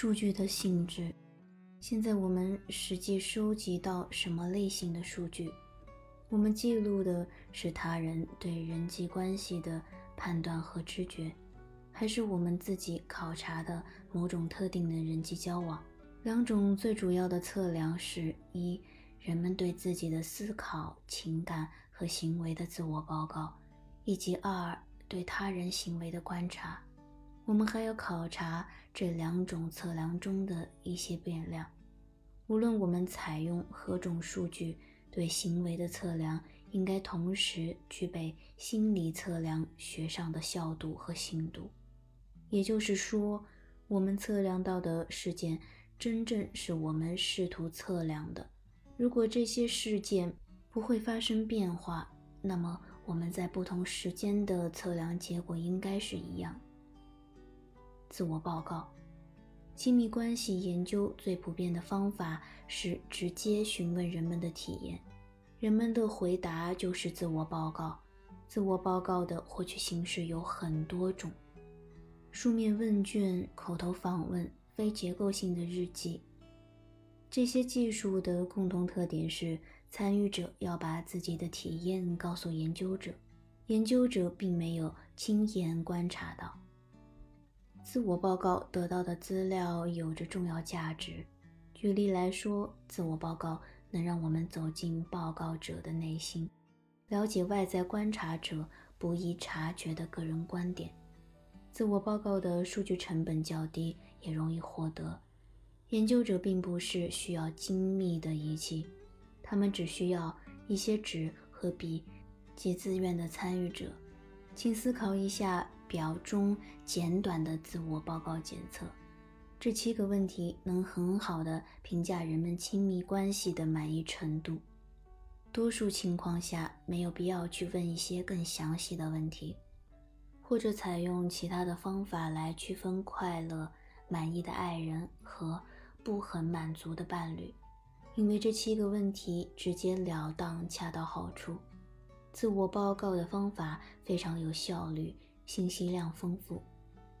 数据的性质。现在我们实际收集到什么类型的数据？我们记录的是他人对人际关系的判断和知觉，还是我们自己考察的某种特定的人际交往？两种最主要的测量是：一、人们对自己的思考、情感和行为的自我报告，以及二、对他人行为的观察。我们还要考察这两种测量中的一些变量。无论我们采用何种数据。对行为的测量应该同时具备心理测量学上的效度和信度，也就是说，我们测量到的事件真正是我们试图测量的。如果这些事件不会发生变化，那么我们在不同时间的测量结果应该是一样。自我报告，亲密关系研究最普遍的方法是直接询问人们的体验。人们的回答就是自我报告。自我报告的获取形式有很多种：书面问卷、口头访问、非结构性的日记。这些技术的共同特点是，参与者要把自己的体验告诉研究者，研究者并没有亲眼观察到。自我报告得到的资料有着重要价值。举例来说，自我报告。能让我们走进报告者的内心，了解外在观察者不易察觉的个人观点。自我报告的数据成本较低，也容易获得。研究者并不是需要精密的仪器，他们只需要一些纸和笔及自愿的参与者。请思考一下表中简短的自我报告检测。这七个问题能很好的评价人们亲密关系的满意程度。多数情况下，没有必要去问一些更详细的问题，或者采用其他的方法来区分快乐、满意的爱人和不很满足的伴侣，因为这七个问题直截了当、恰到好处。自我报告的方法非常有效率，信息量丰富。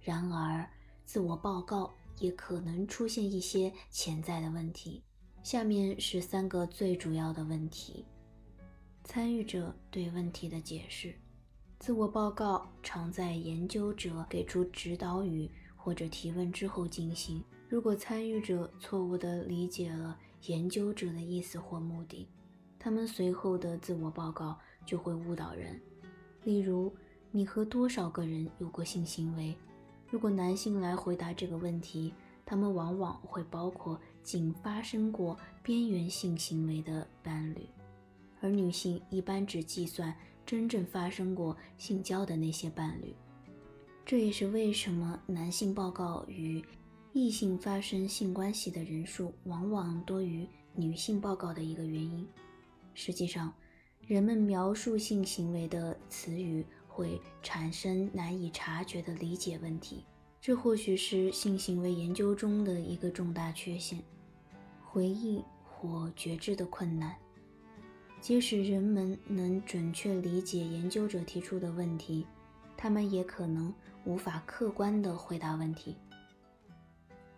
然而，自我报告。也可能出现一些潜在的问题。下面是三个最主要的问题：参与者对问题的解释。自我报告常在研究者给出指导语或者提问之后进行。如果参与者错误地理解了研究者的意思或目的，他们随后的自我报告就会误导人。例如，你和多少个人有过性行为？如果男性来回答这个问题，他们往往会包括仅发生过边缘性行为的伴侣，而女性一般只计算真正发生过性交的那些伴侣。这也是为什么男性报告与异性发生性关系的人数往往多于女性报告的一个原因。实际上，人们描述性行为的词语。会产生难以察觉的理解问题，这或许是性行为研究中的一个重大缺陷。回忆或觉知的困难，即使人们能准确理解研究者提出的问题，他们也可能无法客观地回答问题。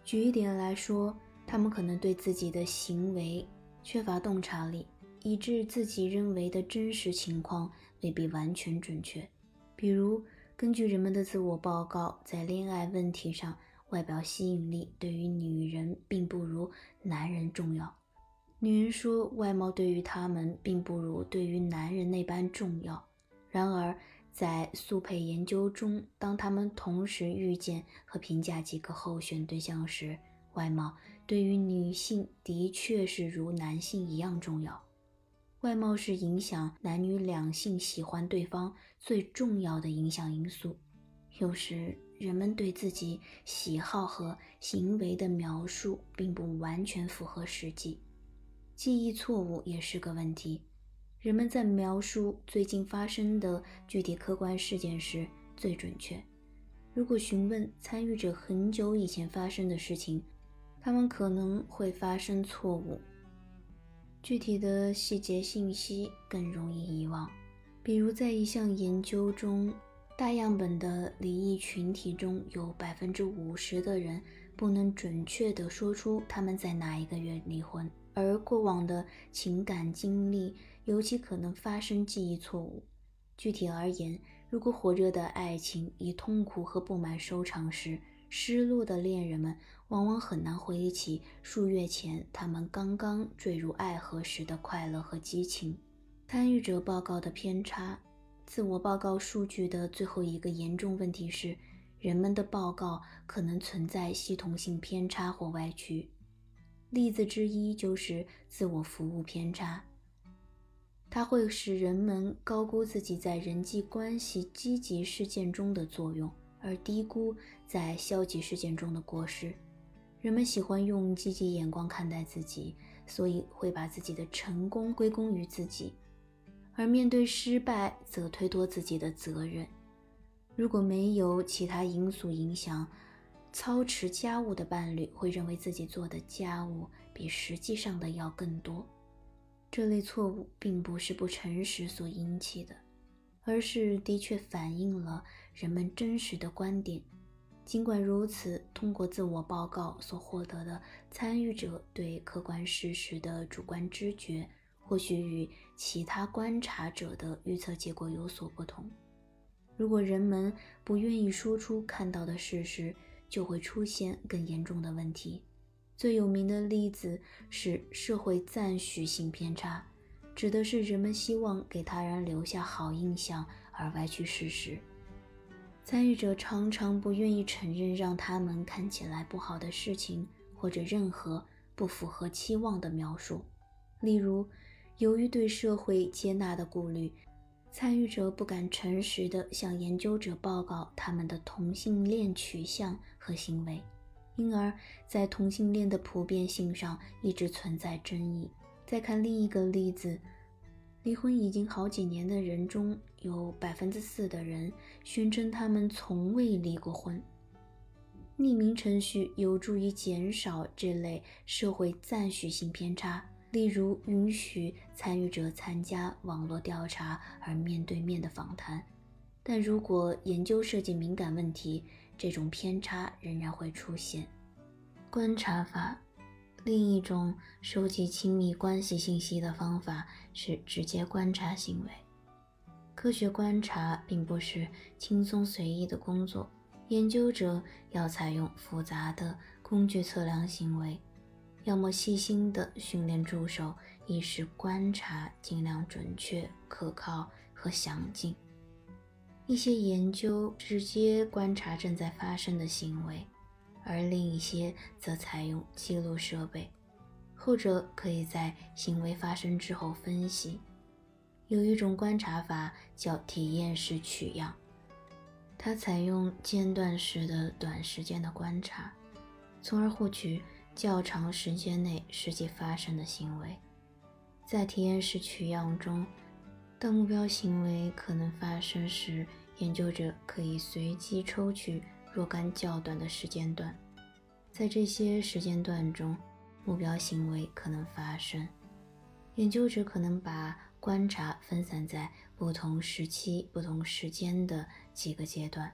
举一点来说，他们可能对自己的行为缺乏洞察力，以致自己认为的真实情况未必完全准确。比如，根据人们的自我报告，在恋爱问题上，外表吸引力对于女人并不如男人重要。女人说，外貌对于她们并不如对于男人那般重要。然而，在速配研究中，当他们同时遇见和评价几个候选对象时，外貌对于女性的确是如男性一样重要。外貌是影响男女两性喜欢对方最重要的影响因素。有时，人们对自己喜好和行为的描述并不完全符合实际。记忆错误也是个问题。人们在描述最近发生的具体客观事件时最准确。如果询问参与者很久以前发生的事情，他们可能会发生错误。具体的细节信息更容易遗忘，比如在一项研究中，大样本的离异群体中有百分之五十的人不能准确地说出他们在哪一个月离婚，而过往的情感经历尤其可能发生记忆错误。具体而言，如果火热的爱情以痛苦和不满收场时，失落的恋人们往往很难回忆起数月前他们刚刚坠入爱河时的快乐和激情。参与者报告的偏差，自我报告数据的最后一个严重问题是，人们的报告可能存在系统性偏差或歪曲。例子之一就是自我服务偏差。它会使人们高估自己在人际关系积极事件中的作用，而低估在消极事件中的过失。人们喜欢用积极眼光看待自己，所以会把自己的成功归功于自己，而面对失败则推脱自己的责任。如果没有其他因素影响，操持家务的伴侣会认为自己做的家务比实际上的要更多。这类错误并不是不诚实所引起的，而是的确反映了人们真实的观点。尽管如此，通过自我报告所获得的参与者对客观事实的主观知觉，或许与其他观察者的预测结果有所不同。如果人们不愿意说出看到的事实，就会出现更严重的问题。最有名的例子是社会赞许性偏差，指的是人们希望给他人留下好印象而歪曲事实。参与者常常不愿意承认让他们看起来不好的事情，或者任何不符合期望的描述。例如，由于对社会接纳的顾虑，参与者不敢诚实地向研究者报告他们的同性恋取向和行为。因而，在同性恋的普遍性上一直存在争议。再看另一个例子，离婚已经好几年的人中有百分之四的人宣称他们从未离过婚。匿名程序有助于减少这类社会赞许性偏差，例如允许参与者参加网络调查而面对面的访谈。但如果研究涉及敏感问题，这种偏差仍然会出现。观察法，另一种收集亲密关系信息的方法是直接观察行为。科学观察并不是轻松随意的工作，研究者要采用复杂的工具测量行为，要么细心地训练助手，以使观察尽量准确、可靠和详尽。一些研究直接观察正在发生的行为，而另一些则采用记录设备，后者可以在行为发生之后分析。有一种观察法叫体验式取样，它采用间断式的短时间的观察，从而获取较长时间内实际发生的行为。在体验式取样中，当目标行为可能发生时，研究者可以随机抽取若干较短的时间段，在这些时间段中，目标行为可能发生。研究者可能把观察分散在不同时期、不同时间的几个阶段。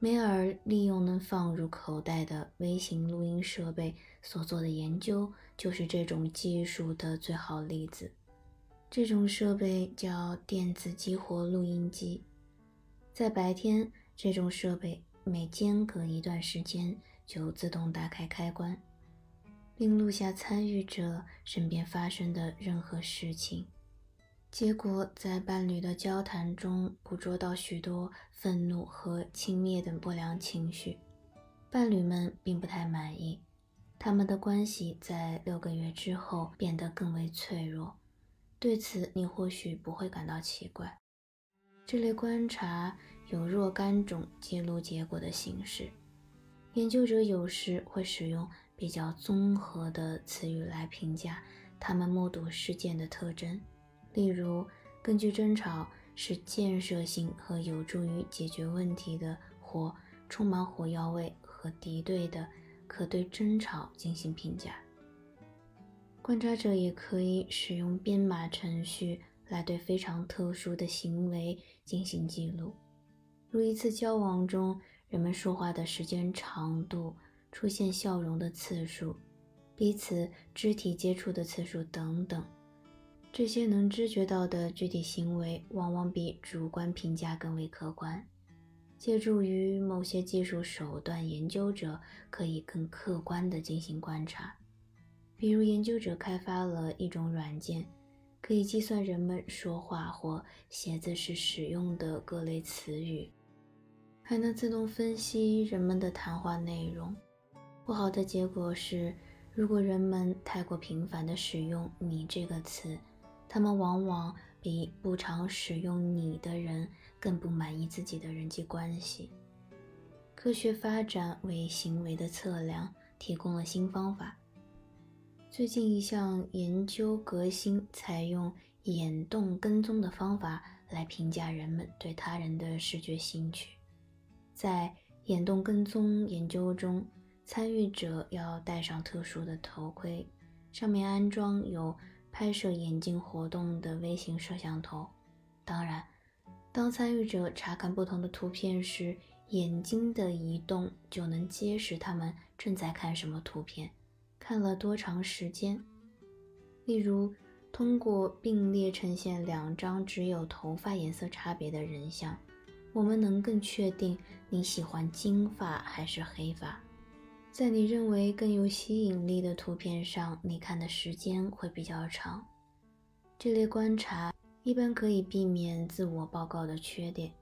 梅尔利用能放入口袋的微型录音设备所做的研究，就是这种技术的最好例子。这种设备叫电子激活录音机。在白天，这种设备每间隔一段时间就自动打开开关，并录下参与者身边发生的任何事情。结果在伴侣的交谈中捕捉到许多愤怒和轻蔑等不良情绪。伴侣们并不太满意，他们的关系在六个月之后变得更为脆弱。对此，你或许不会感到奇怪。这类观察有若干种记录结果的形式。研究者有时会使用比较综合的词语来评价他们目睹事件的特征，例如，根据争吵是建设性和有助于解决问题的，或充满火药味和敌对的，可对争吵进行评价。观察者也可以使用编码程序来对非常特殊的行为进行记录，如一次交往中人们说话的时间长度、出现笑容的次数、彼此肢体接触的次数等等。这些能知觉到的具体行为，往往比主观评价更为客观。借助于某些技术手段，研究者可以更客观地进行观察。比如，研究者开发了一种软件，可以计算人们说话或写字时使用的各类词语，还能自动分析人们的谈话内容。不好的结果是，如果人们太过频繁地使用“你”这个词，他们往往比不常使用“你”的人更不满意自己的人际关系。科学发展为行为的测量提供了新方法。最近一项研究革新，采用眼动跟踪的方法来评价人们对他人的视觉兴趣。在眼动跟踪研究中，参与者要戴上特殊的头盔，上面安装有。拍摄眼睛活动的微型摄像头。当然，当参与者查看不同的图片时，眼睛的移动就能揭示他们正在看什么图片，看了多长时间。例如，通过并列呈现两张只有头发颜色差别的人像，我们能更确定你喜欢金发还是黑发。在你认为更有吸引力的图片上，你看的时间会比较长。这类观察一般可以避免自我报告的缺点。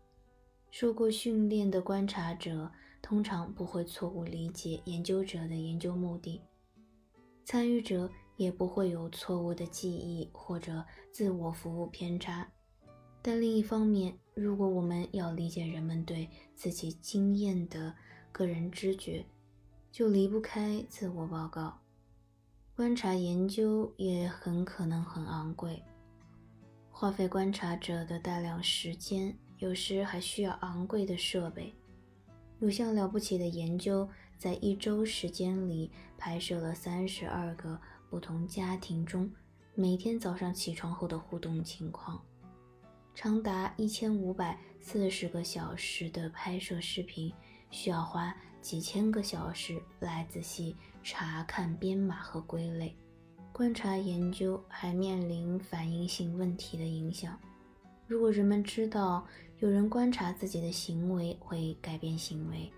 受过训练的观察者通常不会错误理解研究者的研究目的，参与者也不会有错误的记忆或者自我服务偏差。但另一方面，如果我们要理解人们对自己经验的个人知觉，就离不开自我报告，观察研究也很可能很昂贵，花费观察者的大量时间，有时还需要昂贵的设备。有项了不起的研究，在一周时间里拍摄了三十二个不同家庭中每天早上起床后的互动情况，长达一千五百四十个小时的拍摄视频，需要花。几千个小时来仔细查看编码和归类，观察研究还面临反应性问题的影响。如果人们知道有人观察自己的行为会改变行为，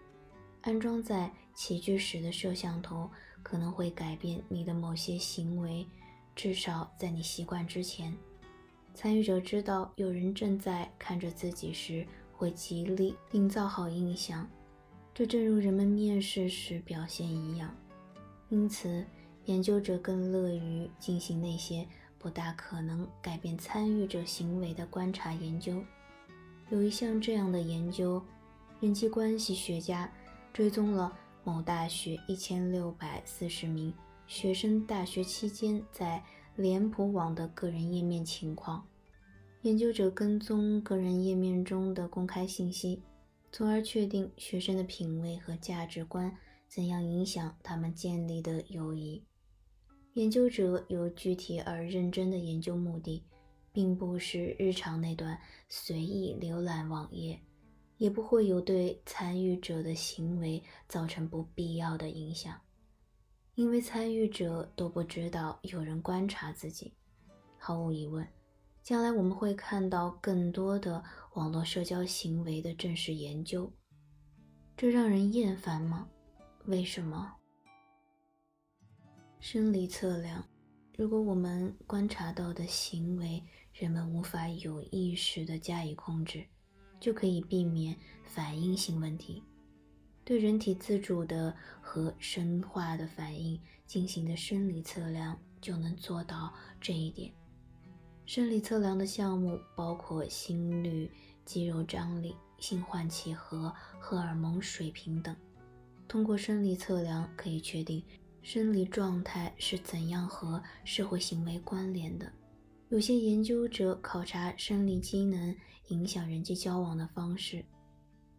安装在起居室的摄像头可能会改变你的某些行为，至少在你习惯之前。参与者知道有人正在看着自己时，会极力营造好印象。这正如人们面试时表现一样，因此研究者更乐于进行那些不大可能改变参与者行为的观察研究。有一项这样的研究，人际关系学家追踪了某大学一千六百四十名学生大学期间在脸谱网的个人页面情况。研究者跟踪个人页面中的公开信息。从而确定学生的品味和价值观怎样影响他们建立的友谊。研究者有具体而认真的研究目的，并不是日常那段随意浏览网页，也不会有对参与者的行为造成不必要的影响，因为参与者都不知道有人观察自己。毫无疑问。将来我们会看到更多的网络社交行为的正式研究，这让人厌烦吗？为什么？生理测量，如果我们观察到的行为人们无法有意识地加以控制，就可以避免反应性问题。对人体自主的和生化的反应进行的生理测量，就能做到这一点。生理测量的项目包括心率、肌肉张力、性唤起和荷尔蒙水平等。通过生理测量，可以确定生理状态是怎样和社会行为关联的。有些研究者考察生理机能影响人际交往的方式，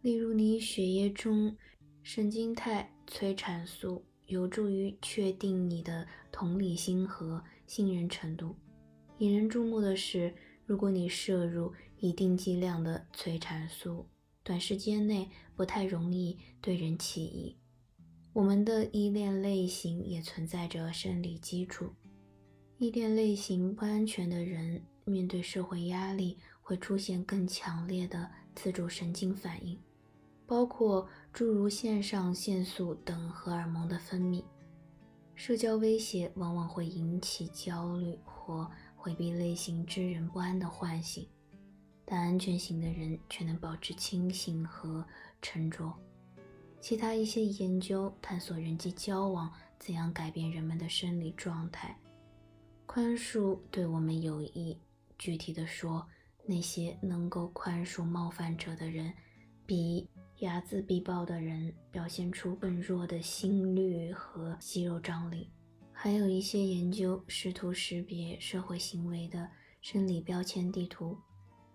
例如你血液中神经肽催产素有助于确定你的同理心和信任程度。引人注目的是，如果你摄入一定剂量的催产素，短时间内不太容易对人起疑。我们的依恋类型也存在着生理基础。依恋类型不安全的人，面对社会压力会出现更强烈的自主神经反应，包括诸如腺上腺素等荷尔蒙的分泌。社交威胁往往会引起焦虑或回避类型之人不安的唤醒，但安全型的人却能保持清醒和沉着。其他一些研究探索人际交往怎样改变人们的生理状态。宽恕对我们有益。具体的说，那些能够宽恕冒犯者的人，比睚眦必报的人表现出更弱的心率和肌肉张力。还有一些研究试图识别社会行为的生理标签地图，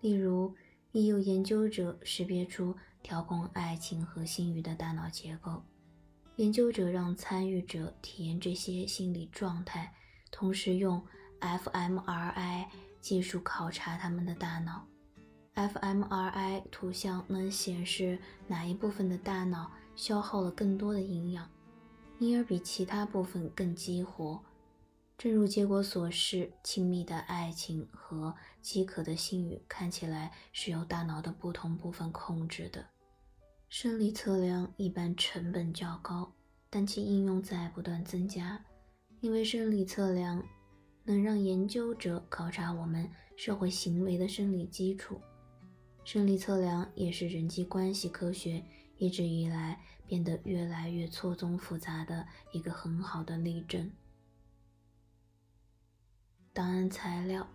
例如，已有研究者识别出。调控爱情和性欲的大脑结构，研究者让参与者体验这些心理状态，同时用 fMRI 技术考察他们的大脑。fMRI 图像能显示哪一部分的大脑消耗了更多的营养，因而比其他部分更激活。正如结果所示，亲密的爱情和饥渴的性欲看起来是由大脑的不同部分控制的。生理测量一般成本较高，但其应用在不断增加，因为生理测量能让研究者考察我们社会行为的生理基础。生理测量也是人际关系科学一直以来变得越来越错综复杂的一个很好的例证。档案材料，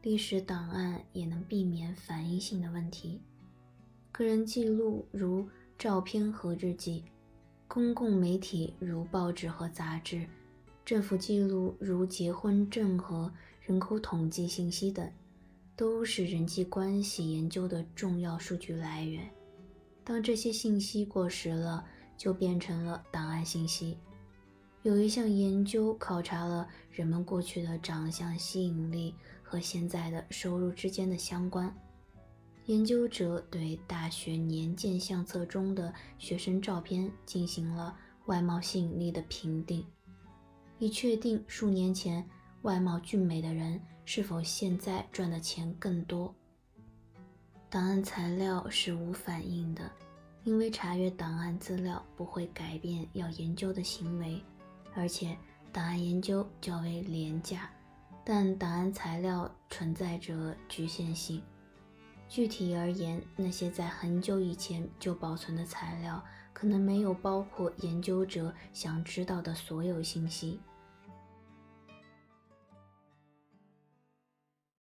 历史档案也能避免反应性的问题。个人记录如照片和日记，公共媒体如报纸和杂志，政府记录如结婚证和人口统计信息等，都是人际关系研究的重要数据来源。当这些信息过时了，就变成了档案信息。有一项研究考察了人们过去的长相吸引力和现在的收入之间的相关。研究者对大学年鉴相册中的学生照片进行了外貌吸引力的评定，以确定数年前外貌俊美的人是否现在赚的钱更多。档案材料是无反应的，因为查阅档案资料不会改变要研究的行为，而且档案研究较为廉价，但档案材料存在着局限性。具体而言，那些在很久以前就保存的材料，可能没有包括研究者想知道的所有信息。